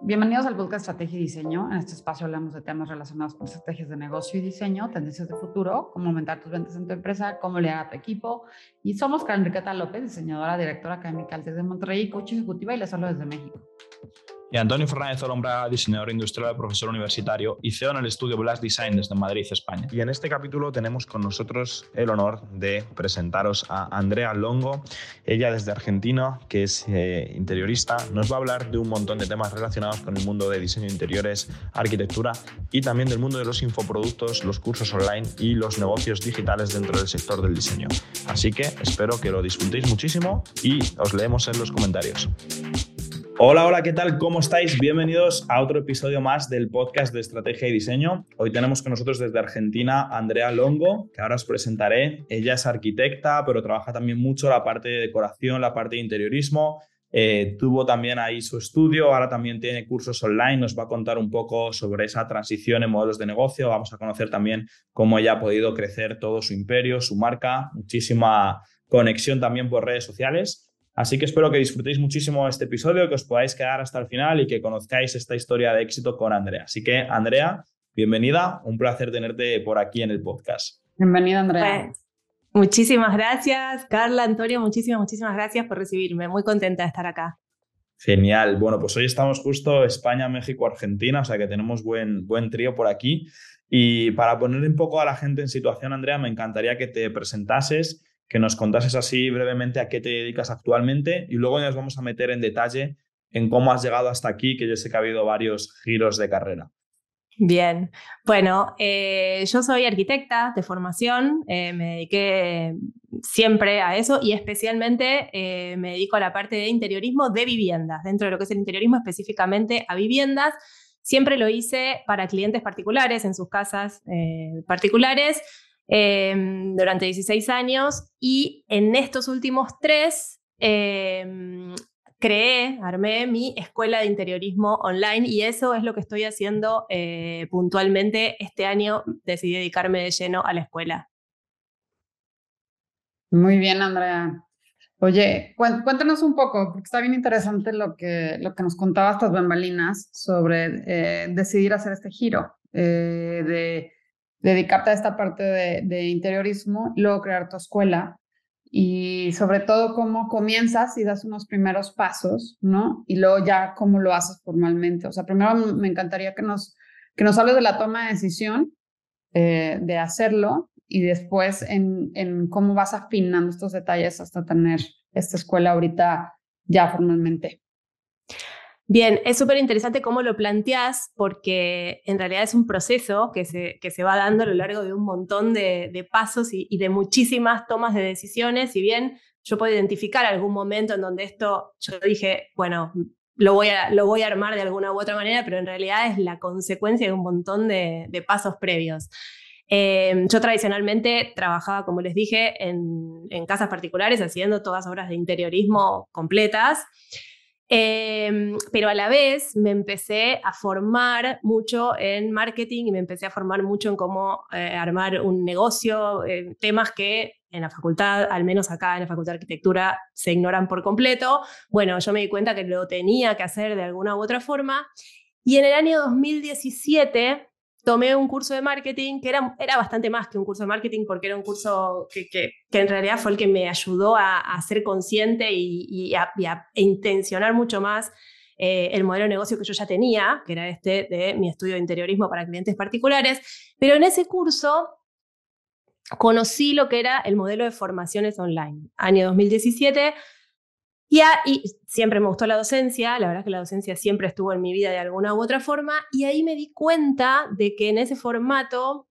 Bienvenidos al podcast Estrategia y Diseño. En este espacio hablamos de temas relacionados con estrategias de negocio y diseño, tendencias de futuro, cómo aumentar tus ventas en tu empresa, cómo liderar a tu equipo. Y somos Karen Enriqueta López, diseñadora, directora académica desde Monterrey, coach ejecutiva y les hablo desde México y Antonio Fernández Olombra, diseñador industrial, profesor universitario y CEO en el estudio Blast Design desde Madrid, España. Y en este capítulo tenemos con nosotros el honor de presentaros a Andrea Longo, ella desde Argentina, que es eh, interiorista, nos va a hablar de un montón de temas relacionados con el mundo de diseño de interiores, arquitectura y también del mundo de los infoproductos, los cursos online y los negocios digitales dentro del sector del diseño. Así que espero que lo disfrutéis muchísimo y os leemos en los comentarios. Hola, hola, ¿qué tal? ¿Cómo estáis? Bienvenidos a otro episodio más del podcast de Estrategia y Diseño. Hoy tenemos con nosotros desde Argentina Andrea Longo, que ahora os presentaré. Ella es arquitecta, pero trabaja también mucho la parte de decoración, la parte de interiorismo. Eh, tuvo también ahí su estudio, ahora también tiene cursos online, nos va a contar un poco sobre esa transición en modelos de negocio, vamos a conocer también cómo ella ha podido crecer todo su imperio, su marca, muchísima conexión también por redes sociales. Así que espero que disfrutéis muchísimo este episodio, que os podáis quedar hasta el final y que conozcáis esta historia de éxito con Andrea. Así que, Andrea, bienvenida. Un placer tenerte por aquí en el podcast. Bienvenida, Andrea. Pues, muchísimas gracias, Carla, Antonio, muchísimas, muchísimas gracias por recibirme. Muy contenta de estar acá. Genial. Bueno, pues hoy estamos justo España, México, Argentina, o sea que tenemos buen, buen trío por aquí. Y para poner un poco a la gente en situación, Andrea, me encantaría que te presentases que nos contases así brevemente a qué te dedicas actualmente y luego nos vamos a meter en detalle en cómo has llegado hasta aquí, que yo sé que ha habido varios giros de carrera. Bien, bueno, eh, yo soy arquitecta de formación, eh, me dediqué siempre a eso y especialmente eh, me dedico a la parte de interiorismo de viviendas, dentro de lo que es el interiorismo específicamente a viviendas. Siempre lo hice para clientes particulares en sus casas particulares Em, durante 16 años y en estos últimos tres em, creé, armé mi escuela de interiorismo online y eso es lo que estoy haciendo eh, puntualmente. Este año decidí dedicarme de lleno a la escuela. Muy bien, Andrea. Oye, cuéntanos un poco, porque está bien interesante lo que, lo que nos contabas estas bambalinas sobre eh, decidir hacer este giro eh, de dedicarte a esta parte de, interiorismo, luego crear tu escuela y sobre todo cómo comienzas y das unos primeros pasos, ¿no? Y luego ya cómo lo haces formalmente. O sea, primero me encantaría que nos, que nos hables de la toma de decisión eh, de hacerlo y después en, en cómo vas afinando estos detalles hasta tener esta escuela ahorita ya formalmente. Bien, es súper interesante cómo lo planteás porque en realidad es un proceso que se, que se va dando a lo largo de un montón de, pasos y, de muchísimas tomas de decisiones. Si bien yo puedo identificar algún momento en donde esto, yo dije, bueno, lo voy, a, lo voy a armar de alguna u otra manera, pero en realidad es la consecuencia de un montón de, pasos previos. Eh, yo tradicionalmente trabajaba, como les dije, en, en casas particulares haciendo todas obras de interiorismo completas. Em, pero a la vez me empecé a formar mucho en marketing y me empecé a formar mucho en cómo eh, armar un negocio, eh, temas que en la facultad, al menos acá en la Facultad de Arquitectura, se ignoran por completo. Bueno, yo me di cuenta que lo tenía que hacer de alguna u otra forma. Y en el año 2017 tomé un curso de marketing que era, era bastante más que un curso de marketing porque era un curso que, que, en realidad fue el que me ayudó a, ser consciente y, a, intencionar mucho más eh, el modelo de negocio que yo ya tenía, que era este de mi estudio de interiorismo para clientes particulares. Pero en ese curso conocí lo que era el modelo de formaciones online. Año 2017 y, siempre me gustó la docencia, la verdad es que la docencia siempre estuvo en mi vida de alguna u otra forma, y ahí me di cuenta de que en ese formato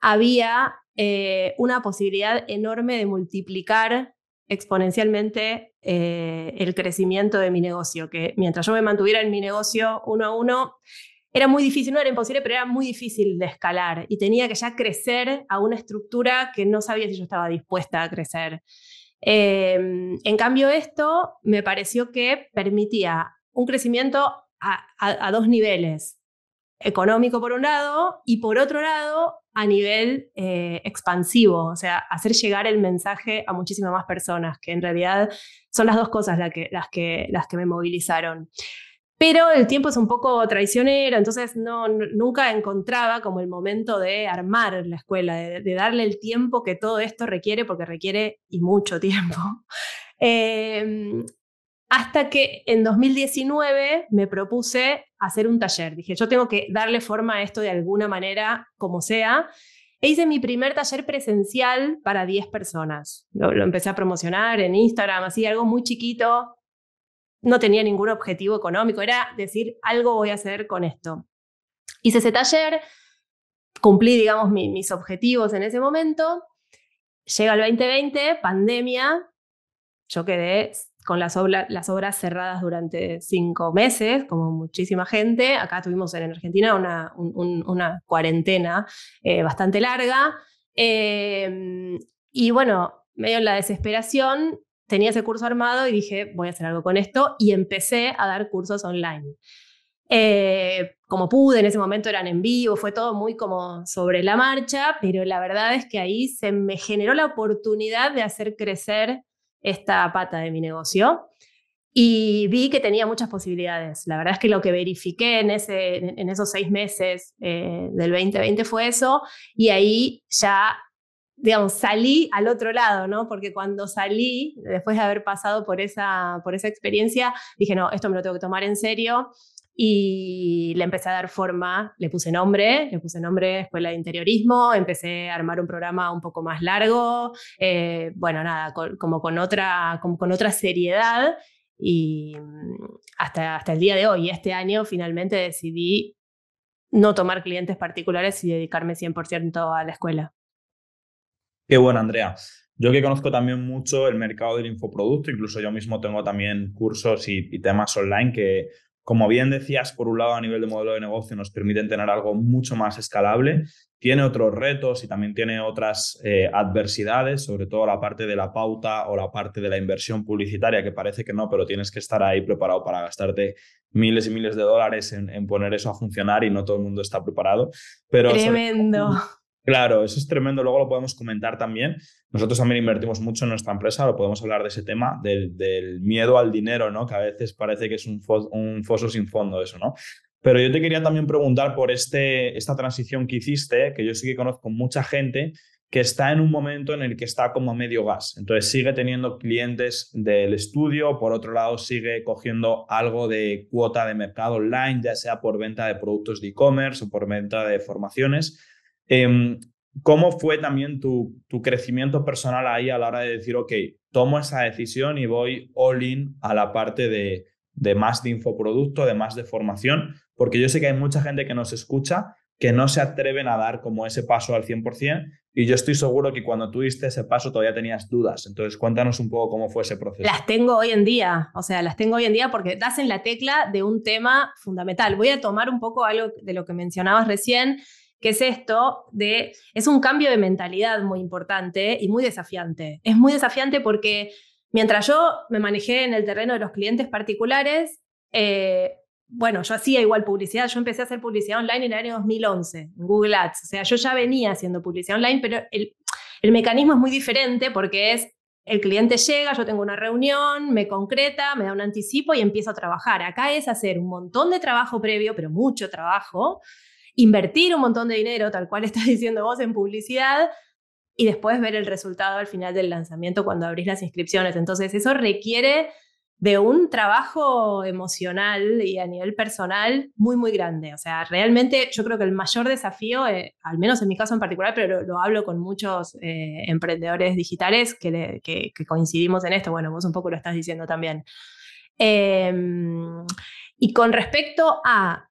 había eh, una posibilidad enorme de multiplicar exponencialmente eh, el crecimiento de mi negocio, que mientras yo me mantuviera en mi negocio uno a uno, era muy difícil, no era imposible, pero era muy difícil de escalar y tenía que ya crecer a una estructura que no sabía si yo estaba dispuesta a crecer. Em, en cambio, esto me pareció que permitía un crecimiento a, dos niveles, económico por un lado y por otro lado a nivel eh, expansivo, o sea, hacer llegar el mensaje a muchísimas más personas, que en realidad son las dos cosas que, las que, las que me movilizaron. Pero el tiempo es un poco traicionero, entonces no, nunca encontraba como el momento de armar la escuela, de, darle el tiempo que todo esto requiere, porque requiere y mucho tiempo. Em, hasta que en 2019 me propuse hacer un taller. Dije, yo tengo que darle forma a esto de alguna manera, como sea. E hice mi primer taller presencial para 10 personas. Lo, lo empecé a promocionar en Instagram, así, algo muy chiquito, no tenía ningún objetivo económico, era decir, algo voy a hacer con esto. Hice ese taller, cumplí, digamos, mis objetivos en ese momento. Llega el 2020, pandemia, yo quedé con las, las obras cerradas durante cinco meses, como muchísima gente. Acá tuvimos en Argentina una, cuarentena eh, bastante larga. Eh, y bueno, medio en la desesperación, tenía ese curso armado y dije, voy a hacer algo con esto y empecé a dar cursos online. Eh, como pude, en ese momento eran en vivo, fue todo muy como sobre la marcha, pero la verdad es que ahí se me generó la oportunidad de hacer crecer esta pata de mi negocio y vi que tenía muchas posibilidades. La verdad es que lo que verifiqué en, ese, en esos seis meses eh, del 2020 fue eso y ahí ya digamos, salí al otro lado, ¿no? Porque cuando salí, después de haber pasado por esa, por esa experiencia, dije, no, esto me lo tengo que tomar en serio. Y le empecé a dar forma, le puse nombre, le puse nombre Escuela de Interiorismo, empecé a armar un programa un poco más largo, eh, bueno, nada, como, con otra, como con otra seriedad. Y mm, hasta, hasta el día de hoy, este año, finalmente decidí no tomar clientes particulares y dedicarme 100% a la escuela. Qué bueno, Andrea. Yo que conozco también mucho el mercado del infoproducto, incluso yo mismo tengo también cursos y, temas online que, como bien decías, por un lado a nivel de modelo de negocio nos permiten tener algo mucho más escalable, tiene otros retos y también tiene otras eh, adversidades, sobre todo la parte de la pauta o la parte de la inversión publicitaria, que parece que no, pero tienes que estar ahí preparado para gastarte miles y miles de dólares en, poner eso a funcionar y no todo el mundo está preparado. Pero Tremendo. Claro, eso es tremendo, luego lo podemos comentar también. Nosotros también invertimos mucho en nuestra empresa, lo podemos hablar de ese tema, del, miedo al dinero, ¿no? Que a veces parece que es un, un, foso sin fondo eso, ¿no? Pero yo te quería también preguntar por este, esta transición que hiciste, que yo sí que conozco mucha gente que está en un momento en el que está como medio gas. Entonces sigue teniendo clientes del estudio, por otro lado sigue cogiendo algo de cuota de mercado online, ya sea por venta de productos de e-commerce o por venta de formaciones Em, ¿Cómo fue también tu, tu, crecimiento personal ahí a la hora de decir, ok, tomo esa decisión y voy all in a la parte de, de más de infoproducto, de más de formación? Porque yo sé que hay mucha gente que nos escucha que no se atreven a dar como ese paso al 100% y yo estoy seguro que cuando tú diste ese paso todavía tenías dudas. Entonces cuéntanos un poco cómo fue ese proceso. Las tengo hoy en día, o sea, las tengo hoy en día porque das en la tecla de un tema fundamental. Voy a tomar un poco algo de lo que mencionabas recién que es esto de, es un cambio de mentalidad muy importante y muy desafiante. Es muy desafiante porque mientras yo me manejé en el terreno de los clientes particulares, eh, bueno, yo hacía igual publicidad, yo empecé a hacer publicidad online en el año 2011, en Google Ads, o sea, yo ya venía haciendo publicidad online, pero el, el mecanismo es muy diferente porque es el cliente llega, yo tengo una reunión, me concreta, me da un anticipo y empiezo a trabajar. Acá es hacer un montón de trabajo previo, pero mucho trabajo, invertir un montón de dinero, tal cual estás diciendo vos, en publicidad y después ver el resultado al final del lanzamiento cuando abrís las inscripciones. Entonces, eso requiere de un trabajo emocional y a nivel personal muy, muy grande. O sea, realmente yo creo que el mayor desafío, eh, al menos en mi caso en particular, pero lo, hablo con muchos eh, emprendedores digitales que, coincidimos en esto, bueno, vos un poco lo estás diciendo también. Em, y con respecto a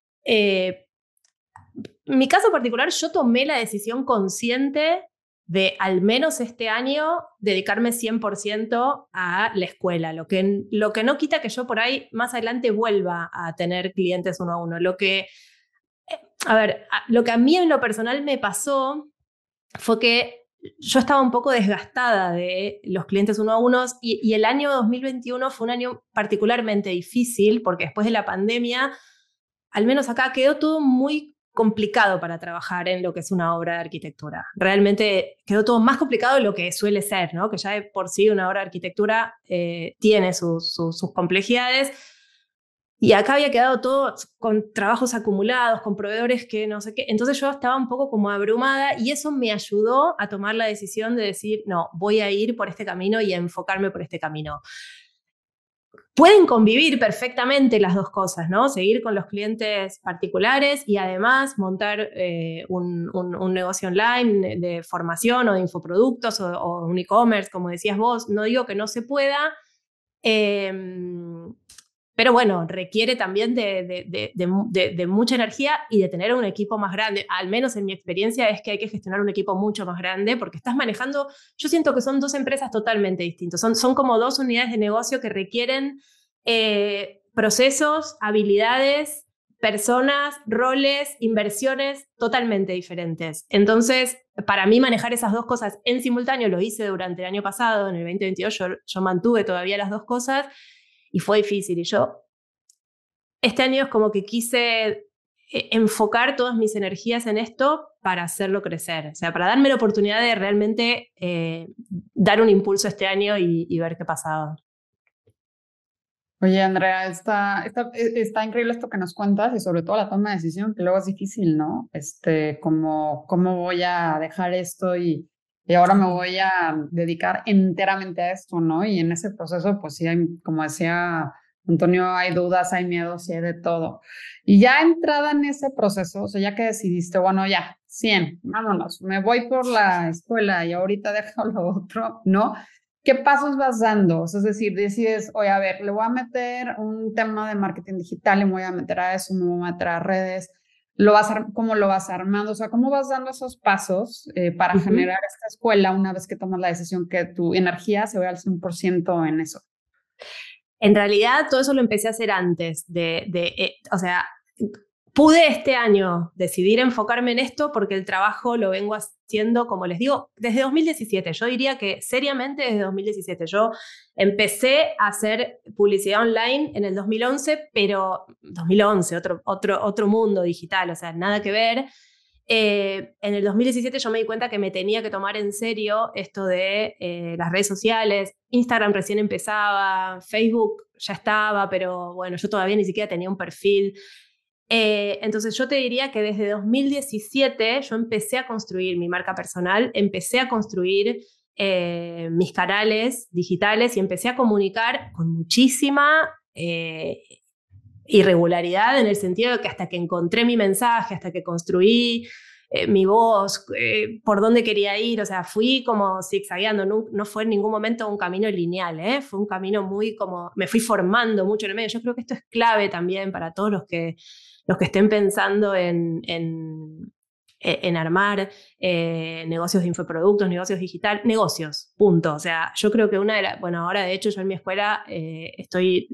eh, mi caso particular, yo tomé la decisión consciente de al menos este año dedicarme 100% a la escuela, lo que, lo que no quita que yo por ahí más adelante vuelva a tener clientes uno a uno. Lo que, eh, a ver, lo que a mí en lo personal me pasó fue que yo estaba un poco desgastada de los clientes uno a uno y, y el año 2021 fue un año particularmente difícil porque después de la pandemia, al menos acá quedó todo muy complicado para trabajar en lo que es una obra de arquitectura. Realmente quedó todo más complicado de lo que suele ser, ¿no? que ya de por sí una obra de arquitectura eh, tiene sus complejidades. y acá había quedado todo con trabajos acumulados, con proveedores que no sé qué. Entonces yo estaba un poco como abrumada y eso me ayudó a tomar la decisión de decir, no, voy a ir por este camino y enfocarme por este camino. Pueden convivir perfectamente las dos cosas, ¿no? Seguir con los clientes particulares y además montar eh, un, negocio online de formación o de infoproductos o, un e-commerce, como decías vos. No digo que no se pueda, em, pero bueno, requiere también de, mucha energía y de tener un equipo más grande. Al menos en mi experiencia es que hay que gestionar un equipo mucho más grande porque estás manejando, yo siento que son dos empresas totalmente distintas, son, son como dos unidades de negocio que requieren eh, procesos, habilidades, personas, roles, inversiones totalmente diferentes. Entonces, para mí manejar esas dos cosas en simultáneo lo hice durante el año pasado, en el 2022 yo mantuve todavía las dos cosas y fue difícil. Y yo, este año es como que quise eh, enfocar todas mis energías en esto para hacerlo crecer, o sea, para darme la oportunidad de realmente eh, dar un impulso este año y, ver qué pasaba. Oye, Andrea, está, está, e, está, increíble esto que nos cuentas y sobre todo la toma de decisión, que luego es difícil, ¿no? Este, como, ¿cómo voy a dejar esto y, y ahora me voy a dedicar enteramente a esto, ¿no? Y en ese proceso, pues sí, como decía Antonio, hay dudas, hay miedos y hay de todo. Y ya entrada en ese proceso, o sea, ya que decidiste, bueno, ya, 100, vámonos, me voy por la escuela y ahorita dejo lo otro, ¿no? ¿Qué pasos vas dando? O sea, es decir, decides, oye, a ver, le voy a meter un tema de marketing digital, le voy a meter a eso, me voy a meter a redes, lo vas cómo lo vas armando, o sea, cómo vas dando esos pasos eh, para generar esta escuela una vez que tomas la decisión que tu energía se vea al 100% en eso. En realidad, todo eso lo empecé a hacer antes de, de eh, o sea, pude este año decidir enfocarme en esto porque el trabajo lo vengo haciendo, como les digo, desde 2017. Yo diría que seriamente desde 2017. Yo empecé a hacer publicidad online en el 2011, pero 2011, otro, otro, otro mundo digital, o sea, nada que ver. Eh, en el 2017 yo me di cuenta que me tenía que tomar en serio esto de eh, las redes sociales. Instagram recién empezaba, Facebook ya estaba, pero bueno, yo todavía ni siquiera tenía un perfil. Eh, entonces yo te diría que desde 2017 yo empecé a construir mi marca personal, empecé a construir eh, mis canales digitales y empecé a comunicar con muchísima eh, irregularidad en el sentido de que hasta que encontré mi mensaje, hasta que construí mi voz, por dónde quería ir, o sea, fui como zigzagueando, no, no fue en ningún momento un camino lineal, fue un camino muy como, me fui formando mucho en el medio. Yo creo que esto es clave también para todos los que los que estén pensando en, en, e, armar eh, negocios de infoproductos, negocios digital, negocios, punto. O sea, yo creo que una de las, bueno, ahora de hecho yo en mi escuela eh, estoy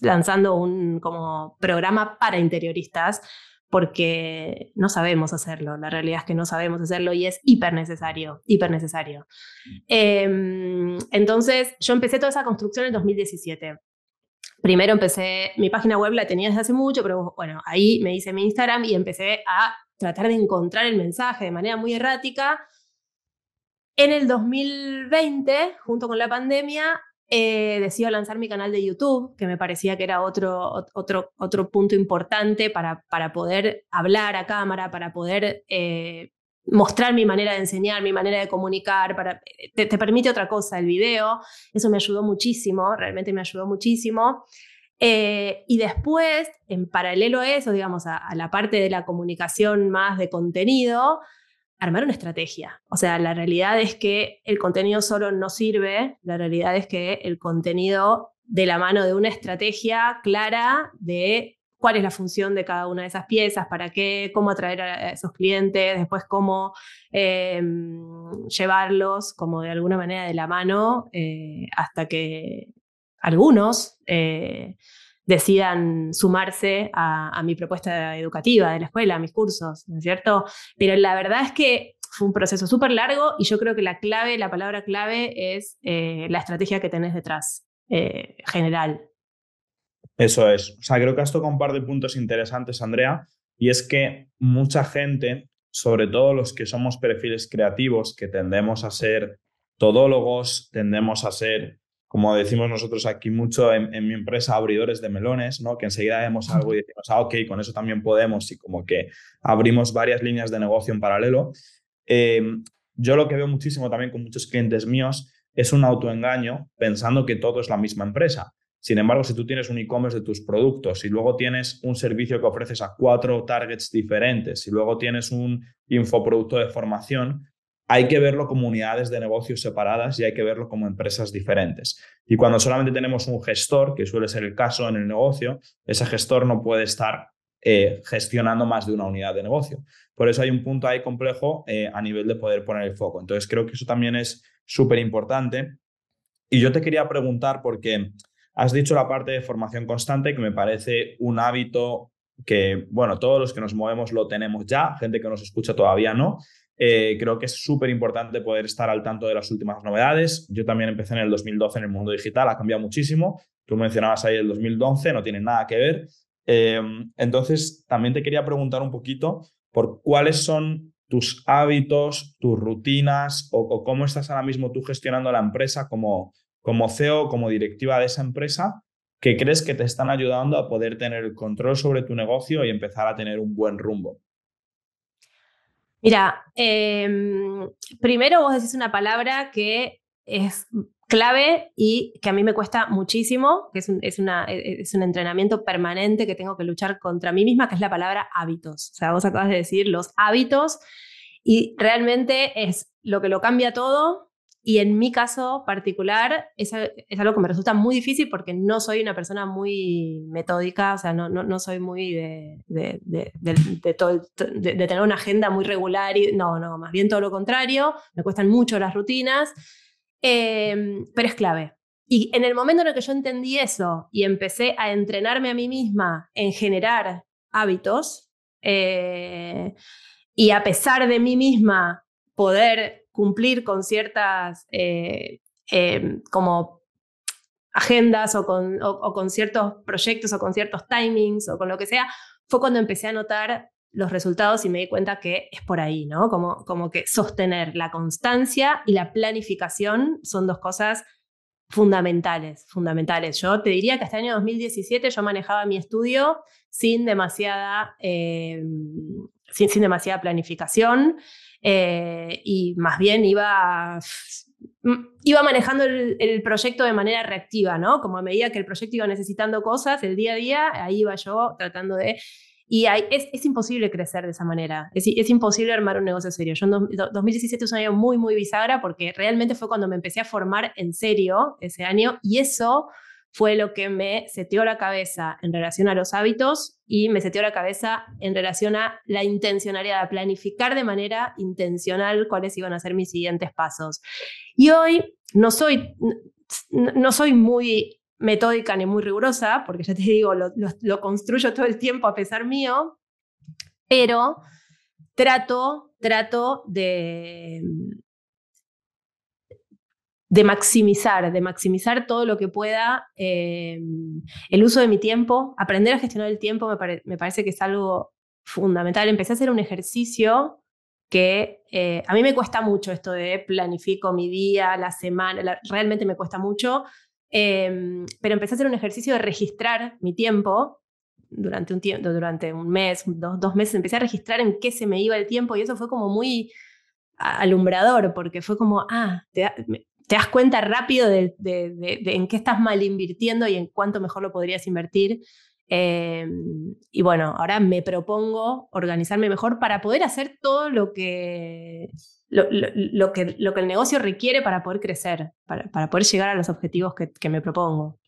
lanzando un como programa para interioristas porque no sabemos hacerlo, la realidad es que no sabemos hacerlo y es hiper necesario, hiper necesario. Em, entonces, yo empecé toda esa construcción en 2017 primero empecé, mi página web la tenía desde hace mucho, pero bueno, ahí me hice mi Instagram y empecé a tratar de encontrar el mensaje de manera muy errática. En el 2020, junto con la pandemia, eh, decido lanzar mi canal de YouTube, que me parecía que era otro, otro, otro punto importante para, para poder hablar a cámara, para poder eh, mostrar mi manera de enseñar, mi manera de comunicar, para, te, permite otra cosa, el video, eso me ayudó muchísimo, realmente me ayudó muchísimo. Eh, y después, en paralelo a eso, digamos, a, la parte de la comunicación más de contenido, armar una estrategia. O sea, la realidad es que el contenido solo no sirve, la realidad es que el contenido de la mano de una estrategia clara de cuál es la función de cada una de esas piezas, para qué, cómo atraer a esos clientes, después cómo em, llevarlos como de alguna manera de la mano eh, hasta que algunos eh, decidan sumarse a, mi propuesta educativa de la escuela, a mis cursos, ¿no es cierto? Pero la verdad es que fue un proceso súper largo y yo creo que la clave, la palabra clave es eh, la estrategia que tenés detrás, general, eso es. O sea, creo que esto comparte puntos interesantes, Andrea, y es que mucha gente, sobre todo los que somos perfiles creativos, que tendemos a ser todólogos, tendemos a ser como decimos nosotros aquí mucho en, mi empresa, abridores de melones, ¿no? Que enseguida vemos algo y decimos, ah, ok, con eso también podemos y como que abrimos varias líneas de negocio en paralelo. Eh, yo lo que veo muchísimo también con muchos clientes míos es un autoengaño pensando que todo es la misma empresa. Sin embargo, si tú tienes un e-commerce de tus productos y luego tienes un servicio que ofreces a cuatro targets diferentes y luego tienes un infoproducto de formación, hay que verlo como unidades de negocios separadas y hay que verlo como empresas diferentes. Y cuando solamente tenemos un gestor, que suele ser el caso en el negocio, ese gestor no puede estar eh, gestionando más de una unidad de negocio. Por eso hay un punto ahí complejo eh, a nivel de poder poner el foco. Entonces creo que eso también es súper importante. Y yo te quería preguntar, porque has dicho la parte de formación constante, que me parece un hábito que, bueno, todos los que nos movemos lo tenemos ya, gente que nos escucha todavía no, eh, creo que es súper importante poder estar al tanto de las últimas novedades. Yo también empecé en el 2012 en el mundo digital, ha cambiado muchísimo. Tú mencionabas ahí el 2011, no tiene nada que ver. Eh, entonces, también te quería preguntar un poquito por cuáles son tus hábitos, tus rutinas o, cómo estás ahora mismo tú gestionando la empresa como, como CEO, como directiva de esa empresa, que crees que te están ayudando a poder tener el control sobre tu negocio y empezar a tener un buen rumbo. Mira, em, primero vos decís una palabra que es clave y que a mí me cuesta muchísimo, que es un, es, una, e, es un entrenamiento permanente que tengo que luchar contra mí misma, que es la palabra hábitos. O sea, vos acabas de decir los hábitos y realmente es lo que lo cambia todo y en mi caso particular es, es, algo que me resulta muy difícil porque no soy una persona muy metódica, o sea, no, no, no soy muy de, de, de, tener una agenda muy regular. Y, no, no, más bien todo lo contrario, me cuestan mucho las rutinas, eh, pero es clave. Y en el momento en el que yo entendí eso y empecé a entrenarme a mí misma en generar hábitos, eh, y a pesar de mí misma poder cumplir con ciertas eh, em, como agendas o con, con ciertos proyectos o con ciertos timings o con lo que sea, fue cuando empecé a notar los resultados y me di cuenta que es por ahí, ¿no? Como, como que sostener la constancia y la planificación son dos cosas fundamentales, fundamentales. Yo te diría que hasta el año 2017 yo manejaba mi estudio sin demasiada, em, sin, sin demasiada planificación. Eh, y más bien iba, iba manejando el, proyecto de manera reactiva, ¿no? Como a medida que el proyecto iba necesitando cosas, el día a día, ahí iba yo tratando de... Y es, es, imposible crecer de esa manera, es, es, imposible armar un negocio serio. Yo en 2017 es un año muy, muy bisagra porque realmente fue cuando me empecé a formar en serio ese año y eso fue lo que me seteó la cabeza en relación a los hábitos y me seteó la cabeza en relación a la intencionalidad, a planificar de manera intencional cuáles iban a ser mis siguientes pasos. Y hoy no soy, no soy muy metódica ni muy rigurosa, porque ya te digo, lo, lo construyo todo el tiempo a pesar mío, pero trato, trato de, de maximizar, de maximizar todo lo que pueda eh, el uso de mi tiempo, aprender a gestionar el tiempo me, parece que es algo fundamental. Empecé a hacer un ejercicio que eh, a mí me cuesta mucho esto de planifico mi día, la semana, realmente me cuesta mucho, em, pero empecé a hacer un ejercicio de registrar mi tiempo durante un tiempo, durante un mes, dos, dos meses, empecé a registrar en qué se me iba el tiempo y eso fue como muy alumbrador, porque fue como, ah, te, te das cuenta rápido de, en qué estás mal invirtiendo y en cuánto mejor lo podrías invertir. Em, y bueno, ahora me propongo organizarme mejor para poder hacer todo lo que, lo, que, lo que el negocio requiere para poder crecer, para, poder llegar a los objetivos que, que me propongo.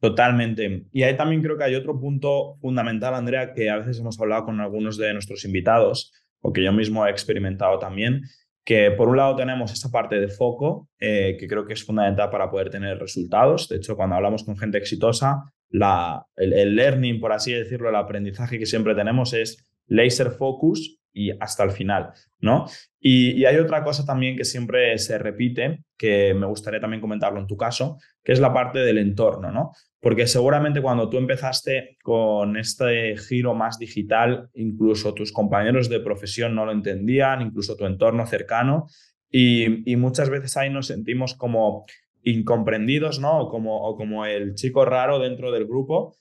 Totalmente. Y ahí también creo que hay otro punto fundamental, Andrea, que a veces hemos hablado con algunos de nuestros invitados, o que yo mismo he experimentado también, que por un lado tenemos esta parte de foco, eh, que creo que es fundamental para poder tener resultados. De hecho, cuando hablamos con gente exitosa, la, el, learning, por así decirlo, el aprendizaje que siempre tenemos es laser focus y hasta el final, ¿no? Y, hay otra cosa también que siempre se repite, que me gustaría también comentarlo en tu caso, que es la parte del entorno, ¿no? Porque seguramente cuando tú empezaste con este giro más digital, incluso tus compañeros de profesión no lo entendían, incluso tu entorno cercano, y, muchas veces ahí nos sentimos como incomprendidos, ¿no? Como, o como el chico raro dentro del grupo.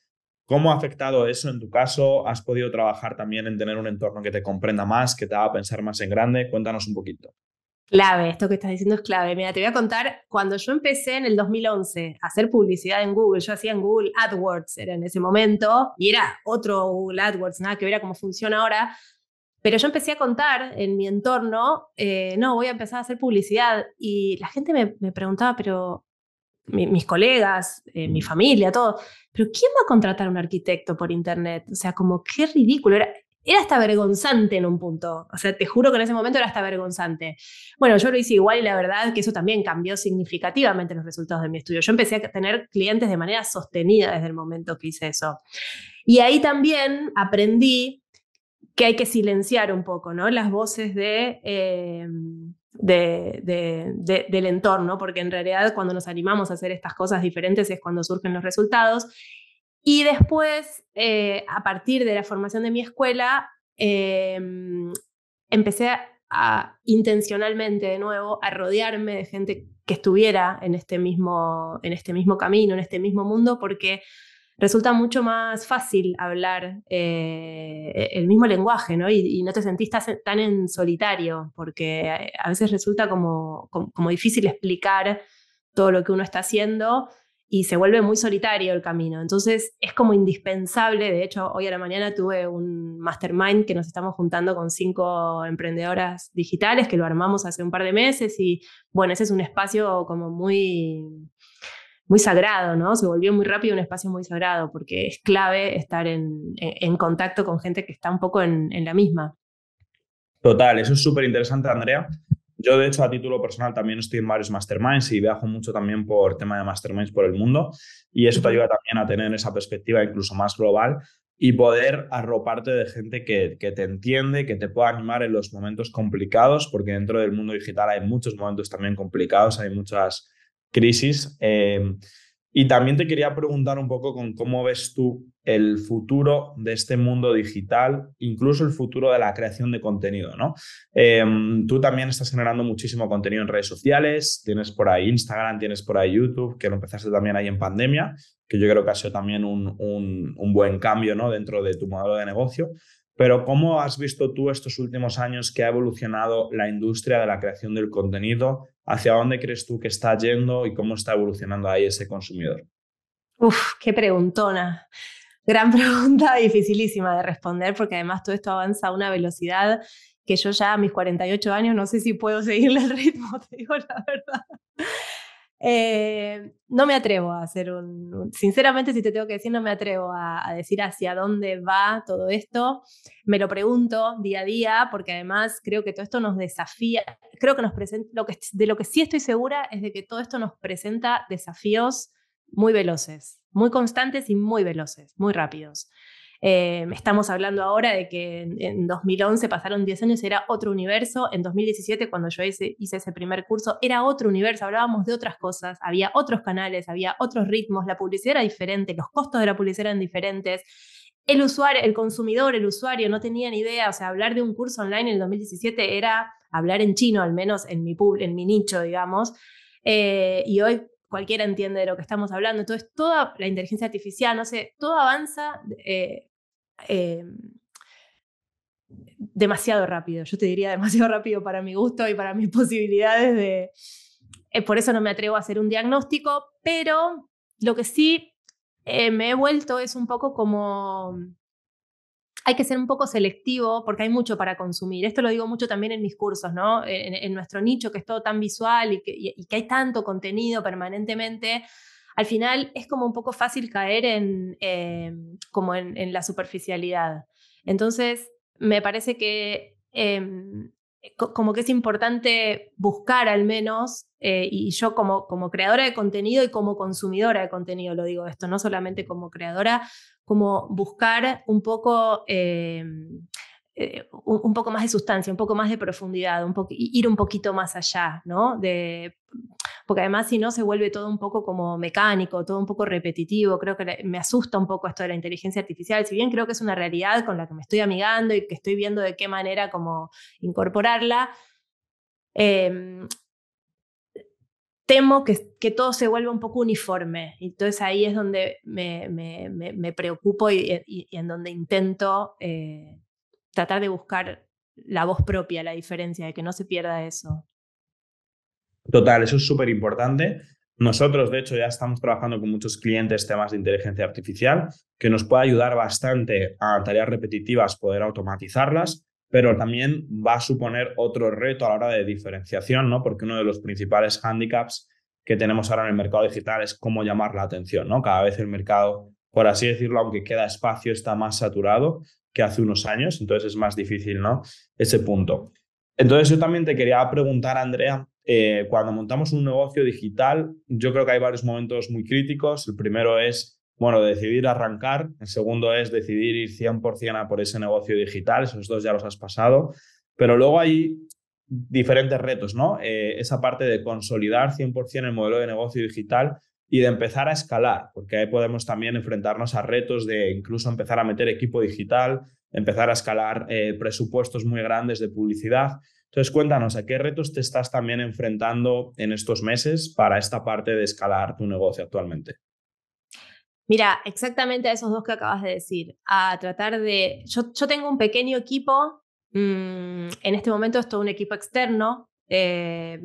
¿Cómo ha afectado eso en tu caso? ¿Has podido trabajar también en tener un entorno que te comprenda más, que te haga pensar más en grande? Cuéntanos un poquito. Clave, esto que estás diciendo es clave. Mira, te voy a contar, cuando yo empecé en el 2011 a hacer publicidad en Google, yo hacía en Google AdWords, era en ese momento, y era otro Google AdWords, nada que ver cómo funciona ahora, pero yo empecé a contar en mi entorno, eh, no, voy a empezar a hacer publicidad, y la gente me, preguntaba, pero mis colegas, eh, mi familia, todo, pero ¿quién va a contratar un arquitecto por internet? O sea, como qué ridículo. Era, era hasta vergonzante en un punto. O sea, te juro que en ese momento era hasta vergonzante. Bueno, yo lo hice igual y la verdad que eso también cambió significativamente los resultados de mi estudio. Yo empecé a tener clientes de manera sostenida desde el momento que hice eso. Y ahí también aprendí que hay que silenciar un poco, ¿no? Las voces de, eh, del entorno, porque en realidad cuando nos animamos a hacer estas cosas diferentes es cuando surgen los resultados. Y después, eh, a partir de la formación de mi escuela, em, empecé a, intencionalmente de nuevo a rodearme de gente que estuviera en este mismo, en este mismo camino, en este mismo mundo, porque resulta mucho más fácil hablar eh, el mismo lenguaje, ¿no? Y, no te sentís tan en solitario, porque a veces resulta como, como difícil explicar todo lo que uno está haciendo y se vuelve muy solitario el camino. Entonces es como indispensable, de hecho hoy a la mañana tuve un mastermind que nos estamos juntando con cinco emprendedoras digitales que lo armamos hace un par de meses y bueno, ese es un espacio como muy muy sagrado, ¿no? Se volvió muy rápido un espacio muy sagrado porque es clave estar en, en contacto con gente que está un poco en, en la misma. Total, eso es súper interesante, Andrea. Yo, de hecho, a título personal también estoy en varios masterminds y viajo mucho también por tema de masterminds por el mundo y eso te ayuda también a tener esa perspectiva incluso más global y poder arroparte de gente que, que, te entiende, que te pueda animar en los momentos complicados, porque dentro del mundo digital hay muchos momentos también complicados, hay muchas crisis. Eh, y también te quería preguntar un poco con cómo ves tú el futuro de este mundo digital, incluso el futuro de la creación de contenido, ¿no? Em, tú también estás generando muchísimo contenido en redes sociales, tienes por ahí Instagram, tienes por ahí YouTube, que lo empezaste también ahí en pandemia, que yo creo que ha sido también un, un buen cambio, ¿no? Dentro de tu modelo de negocio. Pero ¿cómo has visto tú estos últimos años que ha evolucionado la industria de la creación del contenido? ¿Hacia dónde crees tú que está yendo y cómo está evolucionando ahí ese consumidor? Uf, qué preguntona. Gran pregunta, dificilísima de responder porque además todo esto avanza a una velocidad que yo ya a mis 48 años no sé si puedo seguirle el ritmo, te digo la verdad. Eh, no me atrevo a hacer un, sinceramente si te tengo que decir, no me atrevo a, decir hacia dónde va todo esto. Me lo pregunto día a día porque además creo que todo esto nos desafía, creo que nos presenta, lo que, de lo que sí estoy segura es de que todo esto nos presenta desafíos muy veloces, muy constantes y muy veloces, muy rápidos. Eh, estamos hablando ahora de que en, 2011 pasaron 10 años, era otro universo. En 2017, cuando yo hice, hice, ese primer curso, era otro universo, hablábamos de otras cosas, había otros canales, había otros ritmos, la publicidad era diferente, los costos de la publicidad eran diferentes. El usuario, el consumidor, el usuario no tenía ni idea, o sea, hablar de un curso online en el 2017 era hablar en chino, al menos en mi, en mi nicho, digamos. Eh, y hoy cualquiera entiende de lo que estamos hablando. Entonces, toda la inteligencia artificial, no sé, todo avanza eh, eh, demasiado rápido. Yo te diría demasiado rápido para mi gusto y para mis posibilidades de... Eh, por eso no me atrevo a hacer un diagnóstico, pero lo que sí me he vuelto es un poco como hay que ser un poco selectivo porque hay mucho para consumir. Esto lo digo mucho también en mis cursos, ¿no? En, nuestro nicho que es todo tan visual y que, hay tanto contenido permanentemente. Al final es como un poco fácil caer en, em, como en, la superficialidad. Entonces, me parece que em, como que es importante buscar al menos, eh, y yo como, como creadora de contenido y como consumidora de contenido lo digo esto, no solamente como creadora, como buscar un poco, em, eh, un, poco más de sustancia, un poco más de profundidad, un ir un poquito más allá, ¿no? De, porque además si no se vuelve todo un poco como mecánico, todo un poco repetitivo, creo que me asusta un poco esto de la inteligencia artificial, si bien creo que es una realidad con la que me estoy amigando y que estoy viendo de qué manera como incorporarla. Em, temo que, que, todo se vuelva un poco uniforme. Entonces ahí es donde me, me, me, preocupo y, y, en donde intento eh, tratar de buscar la voz propia, la diferencia, de que no se pierda eso. Total, eso es súper importante. Nosotros, de hecho, ya estamos trabajando con muchos clientes temas de inteligencia artificial, que nos puede ayudar bastante a tareas repetitivas poder automatizarlas, pero también va a suponer otro reto a la hora de diferenciación, ¿no? Porque uno de los principales handicaps que tenemos ahora en el mercado digital es cómo llamar la atención, ¿no? Cada vez el mercado, por así decirlo, aunque queda espacio, está más saturado que hace unos años, entonces es más difícil, ¿no? Ese punto. Entonces yo también te quería preguntar, Andrea, eh, cuando montamos un negocio digital, yo creo que hay varios momentos muy críticos. El primero es, bueno, decidir arrancar. El segundo es decidir ir 100% a por ese negocio digital. Esos dos ya los has pasado. Pero luego hay diferentes retos, ¿no? Eh, esa parte de consolidar 100% el modelo de negocio digital y de empezar a escalar, porque ahí podemos también enfrentarnos a retos de incluso empezar a meter equipo digital, empezar a escalar eh, presupuestos muy grandes de publicidad. Entonces, cuéntanos, ¿a qué retos te estás también enfrentando en estos meses para esta parte de escalar tu negocio actualmente? Mira, exactamente a esos dos que acabas de decir, a tratar de... Yo, yo tengo un pequeño equipo, mm, en este momento es todo un equipo externo, eh,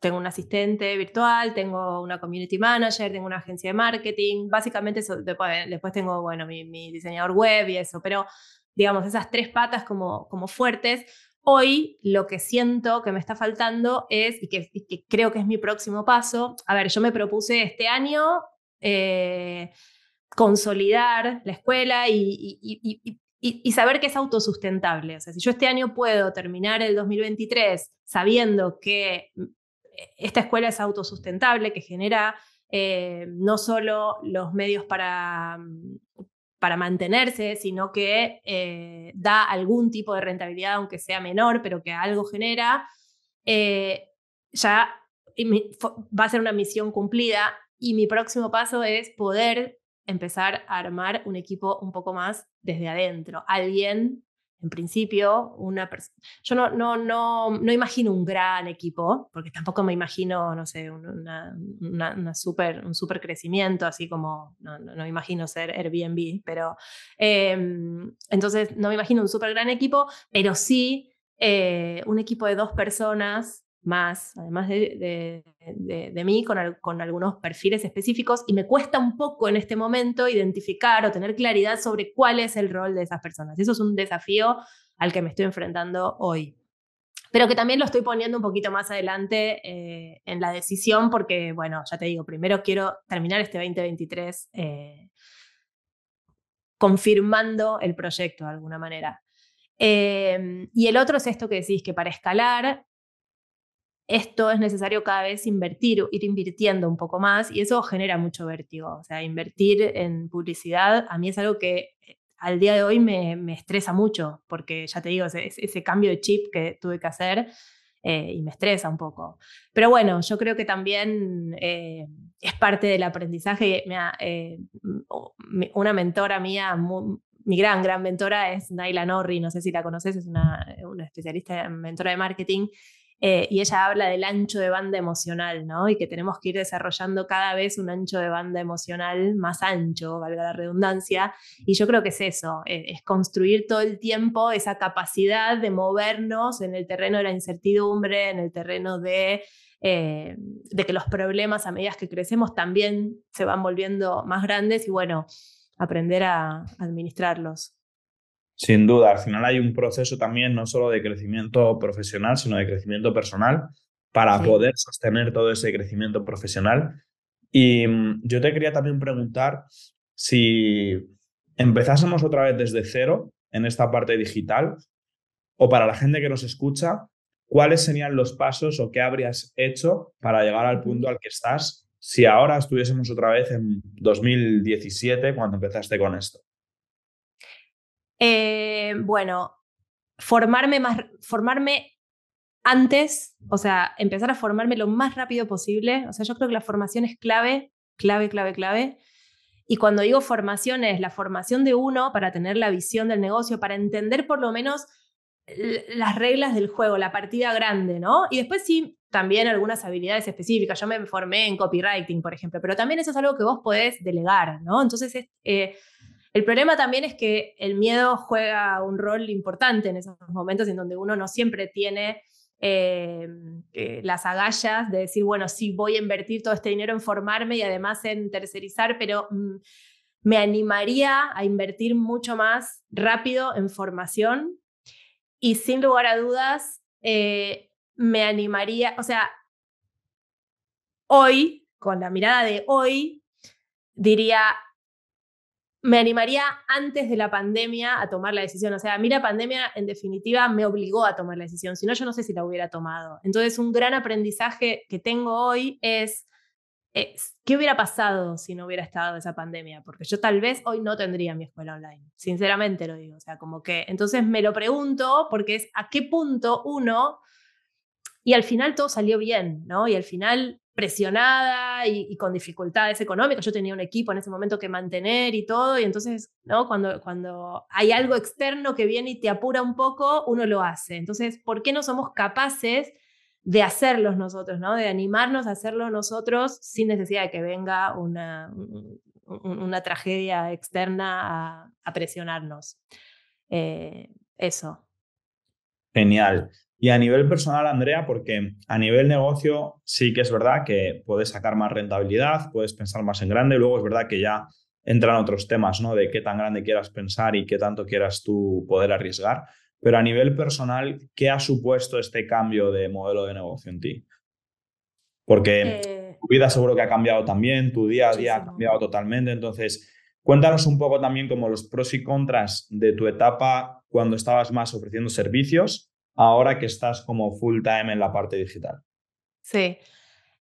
tengo un asistente virtual, tengo una community manager, tengo una agencia de marketing, básicamente eso, después, después, tengo, bueno, mi, mi, diseñador web y eso, pero digamos, esas tres patas como, como fuertes, Hoy lo que siento que me está faltando es, y que, creo que es mi próximo paso, a ver, yo me propuse este año eh, consolidar la escuela y, saber que es autosustentable. O sea, si yo este año puedo terminar el 2023 sabiendo que mm, esta escuela es autosustentable, que genera eh, no solo los medios para, mm, para mantenerse, sino que eh, da algún tipo de rentabilidad, aunque sea menor, pero que algo genera, eh, ya va a ser una misión cumplida y mi próximo paso es poder empezar a armar un equipo un poco más desde adentro. Alguien en principio, una yo no, no, no, no imagino un gran equipo, porque tampoco me imagino, no sé, una, una, super, un super crecimiento, así como, no, no, imagino ser Airbnb, pero em, entonces no me imagino un súper gran equipo, pero sí eh, un equipo de dos personas más, además de, mí, con, con, algunos perfiles específicos, y me cuesta un poco en este momento identificar o tener claridad sobre cuál es el rol de esas personas. Eso es un desafío al que me estoy enfrentando hoy. Pero que también lo estoy poniendo un poquito más adelante eh, en la decisión, porque, bueno, ya te digo, primero quiero terminar este 2023 eh, confirmando el proyecto de alguna manera. Eh, y el otro es esto que decís, que para escalar esto es necesario cada vez invertir, ir invirtiendo un poco más y eso genera mucho vértigo. O sea, invertir en publicidad a mí es algo que eh, al día de hoy me, estresa mucho porque ya te digo, ese, ese, cambio de chip que tuve que hacer eh, y me estresa un poco. Pero bueno, yo creo que también eh, es parte del aprendizaje. una mentora mía, mi gran, gran mentora es Naila Norri, no sé si la conoces, es una, una especialista en mentora de marketing eh, y ella habla del ancho de banda emocional, ¿no? Y que tenemos que ir desarrollando cada vez un ancho de banda emocional más ancho, valga la redundancia. Y yo creo que es eso, eh, es construir todo el tiempo esa capacidad de movernos en el terreno de la incertidumbre, en el terreno de, eh, de que los problemas a medida que crecemos también se van volviendo más grandes y bueno, aprender a administrarlos. Sin duda, al final hay un proceso también no solo de crecimiento profesional, sino de crecimiento personal para poder sostener todo ese crecimiento profesional. Y mm, yo te quería también preguntar si empezásemos otra vez desde cero en esta parte digital, o para la gente que nos escucha, ¿cuáles serían los pasos o qué habrías hecho para llegar al punto al que estás si ahora estuviésemos otra vez en 2017 cuando empezaste con esto? Eh, bueno, formarme, más, formarme antes, o sea, empezar a formarme lo más rápido posible. O sea, yo creo que la formación es clave, clave, clave, clave. Y cuando digo formación es la formación de uno para tener la visión del negocio, para entender por lo menos las reglas del juego, la partida grande, ¿no? Y después sí, también algunas habilidades específicas. Yo me formé en copywriting, por ejemplo, pero también eso es algo que vos podés delegar, ¿no? Entonces, eh, el problema también es que el miedo juega un rol importante en esos momentos en donde uno no siempre tiene eh, eh, las agallas de decir, bueno, sí, voy a invertir todo este dinero en formarme y además en tercerizar, pero mm, me animaría a invertir mucho más rápido en formación y sin lugar a dudas eh, me animaría, o sea, hoy, con la mirada de hoy, diría, me animaría antes de la pandemia a tomar la decisión. O sea, a mí la pandemia en definitiva me obligó a tomar la decisión, si no yo no sé si la hubiera tomado. Entonces, un gran aprendizaje que tengo hoy es, ¿qué hubiera pasado si no hubiera estado esa pandemia? Porque yo tal vez hoy no tendría mi escuela online, sinceramente lo digo. O sea, como que, entonces me lo pregunto porque es a qué punto uno, y al final todo salió bien, ¿no? Y al final presionada y, con dificultades económicas. Yo tenía un equipo en ese momento que mantener y todo, y entonces, ¿no? Cuando, cuando hay algo externo que viene y te apura un poco, uno lo hace. Entonces, ¿por qué no somos capaces de hacerlos nosotros, ¿no? De animarnos a hacerlo nosotros sin necesidad de que venga una, una tragedia externa a, presionarnos. Eh, eso. Genial. Y a nivel personal, Andrea, porque a nivel negocio sí que es verdad que puedes sacar más rentabilidad, puedes pensar más en grande, luego es verdad que ya entran otros temas, ¿no? De qué tan grande quieras pensar y qué tanto quieras tú poder arriesgar. Pero a nivel personal, ¿qué ha supuesto este cambio de modelo de negocio en ti? Porque eh, tu vida seguro que ha cambiado también, tu día a día ha cambiado totalmente. Entonces, cuéntanos un poco también como los pros y contras de tu etapa cuando estabas más ofreciendo servicios ahora que estás como full time en la parte digital? Sí.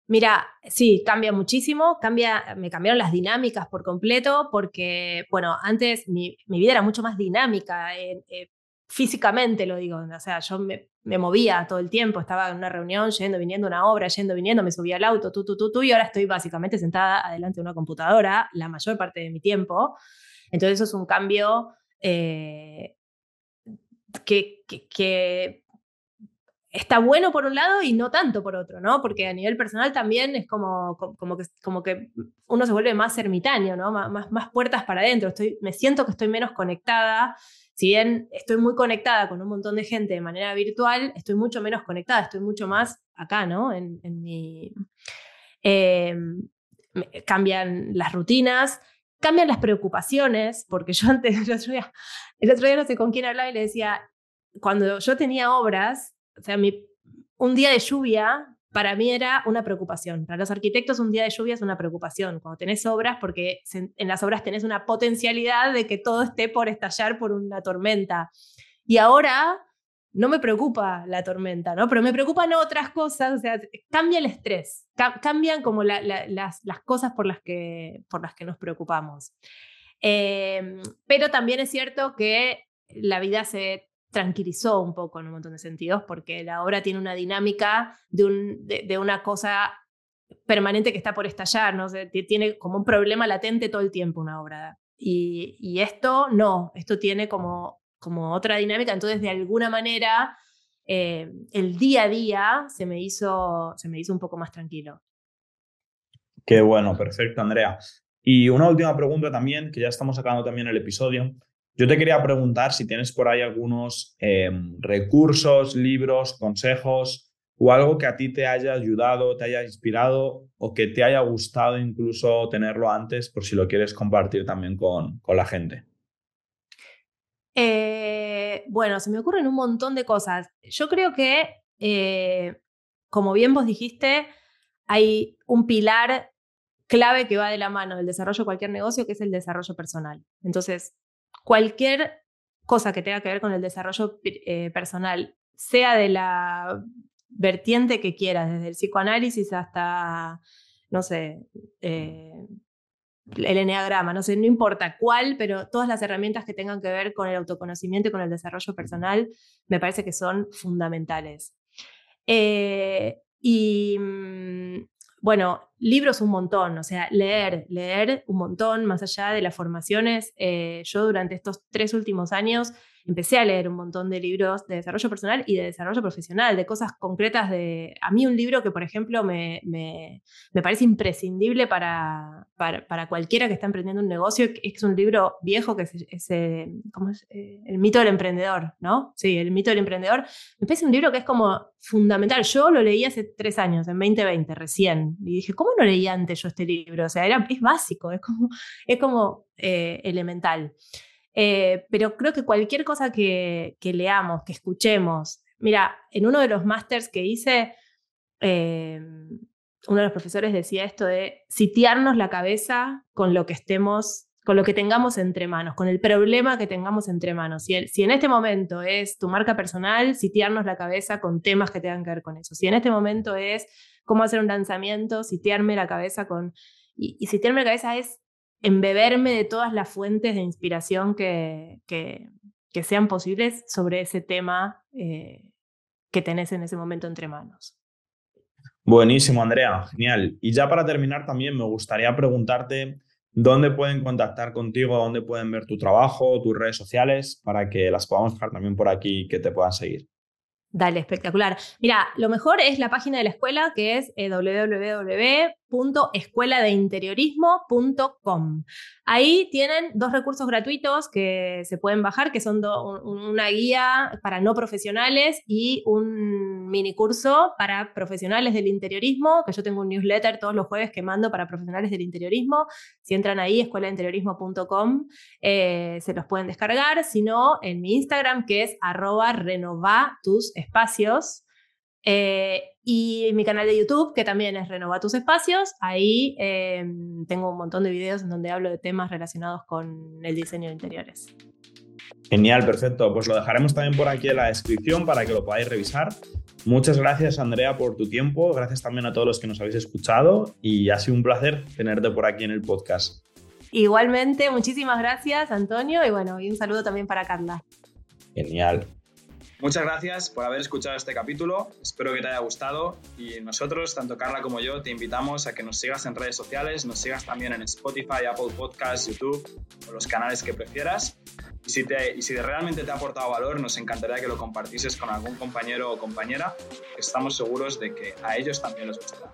Mira, sí, cambia muchísimo, cambia, me cambiaron las dinámicas por completo porque, bueno, antes mi, vida era mucho más dinámica, eh, eh, físicamente lo digo, o sea, yo me, movía todo el tiempo, estaba en una reunión, yendo, viniendo una obra, yendo, viniendo, me subía al auto, tú, tú, tú, tú, y ahora estoy básicamente sentada adelante de una computadora la mayor parte de mi tiempo. Entonces eso es un cambio eh, que, está bueno por un lado y no tanto por otro, ¿no? Porque a nivel personal también es como, como que uno se vuelve más ermitaño, ¿no? Más, más puertas para adentro. Estoy, me siento que estoy menos conectada. Si bien estoy muy conectada con un montón de gente de manera virtual, estoy mucho menos conectada, estoy mucho más acá, ¿no? En, en mi... Em, cambian las rutinas, cambian las preocupaciones, porque yo antes, el otro, día, el otro día no sé con quién hablaba y le decía, cuando yo tenía obras, o sea, mi, un día de lluvia para mí era una preocupación. Para los arquitectos un día de lluvia es una preocupación. Cuando tenés obras, porque en las obras tenés una potencialidad de que todo esté por estallar por una tormenta. Y ahora no me preocupa la tormenta, ¿no? Pero me preocupan otras cosas, o sea, cambia el estrés, cambian como las, cosas por las que, nos preocupamos. Em, pero también es cierto que la vida se tranquilizó un poco en un montón de sentidos, porque la obra tiene una dinámica de, un, de, una cosa permanente que está por estallar, ¿no? tiene como un problema latente todo el tiempo una obra. Y, esto no, esto tiene como, como otra dinámica, entonces de alguna manera eh, el día a día se me, hizo, se me hizo un poco más tranquilo. Qué bueno, perfecto, Andrea. Y una última pregunta también, que ya estamos sacando también el episodio. Yo te quería preguntar si tienes por ahí algunos em, recursos, libros, consejos o algo que a ti te haya ayudado, te haya inspirado o que te haya gustado incluso tenerlo antes por si lo quieres compartir también con, con la gente. Eh, bueno, se me ocurren un montón de cosas. Yo creo que, eh, como bien vos dijiste, hay un pilar clave que va de la mano del desarrollo de cualquier negocio, que es el desarrollo personal. Entonces, cualquier cosa que tenga que ver con el desarrollo eh, personal, sea de la vertiente que quieras, desde el psicoanálisis hasta, no sé, el eneagrama, no sé, no importa cuál, pero todas las herramientas que tengan que ver con el autoconocimiento y con el desarrollo personal me parece que son fundamentales. Eh, y mm, bueno, libros un montón, o sea, leer, leer un montón, más allá de las formaciones. Eh, yo durante estos tres últimos años empecé a leer un montón de libros de desarrollo personal y de desarrollo profesional, de cosas concretas de... A mí un libro que, por ejemplo, me, me, me parece imprescindible para, para, para, cualquiera que está emprendiendo un negocio, es un libro viejo que es, es, eh, ¿cómo es? Eh, El mito del emprendedor, ¿no? Sí, El mito del emprendedor. Me parece un libro que es como fundamental. Yo lo leí hace tres años, en 2020, recién, y dije, ¿cómo no leí antes yo este libro? O sea, era, es básico, es como, es como eh, elemental. Eh, pero creo que cualquier cosa que, leamos, que escuchemos, mira, en uno de los másters que hice, eh, uno de los profesores decía esto de sitiarnos la cabeza con lo que estemos, con lo que tengamos entre manos, con el problema que tengamos entre manos. Si, si en este momento es tu marca personal, sitiarnos la cabeza con temas que tengan que ver con eso. Si en este momento es cómo hacer un lanzamiento, sitiarme la cabeza con... Y, y sitiarme la cabeza es embeberme de todas las fuentes de inspiración que, que, sean posibles sobre ese tema eh, que tenés en ese momento entre manos. Buenísimo, Andrea, genial. Y ya para terminar también me gustaría preguntarte dónde pueden contactar contigo, dónde pueden ver tu trabajo, tus redes sociales, para que las podamos dejar también por aquí que te puedan seguir. Dale, espectacular. Mira, lo mejor es la página de la escuela que es eh, www.escueladeinteriorismo.com. Ahí tienen dos recursos gratuitos que se pueden bajar, que son una guía para no profesionales y un mini curso para profesionales del interiorismo, que yo tengo un newsletter todos los jueves que mando para profesionales del interiorismo. Si entran ahí, escuelainteriorismo.com, eh, se los pueden descargar. Si no, en mi Instagram, que es arroba renova tus espacios. Eh, y mi canal de YouTube, que también es Renova tus espacios, ahí eh, tengo un montón de videos en donde hablo de temas relacionados con el diseño de interiores. Genial, perfecto. Pues lo dejaremos también por aquí en la descripción para que lo podáis revisar. Muchas gracias, Andrea, por tu tiempo. Gracias también a todos los que nos habéis escuchado y ha sido un placer tenerte por aquí en el podcast. Igualmente, muchísimas gracias, Antonio, y bueno, y un saludo también para Carla. Genial. Muchas gracias por haber escuchado este capítulo, espero que te haya gustado y nosotros, tanto Carla como yo, te invitamos a que nos sigas en redes sociales, nos sigas también en Spotify, Apple Podcasts, YouTube o los canales que prefieras. Y si, te, realmente te ha aportado valor, nos encantaría que lo compartieses con algún compañero o compañera, estamos seguros de que a ellos también les gustará.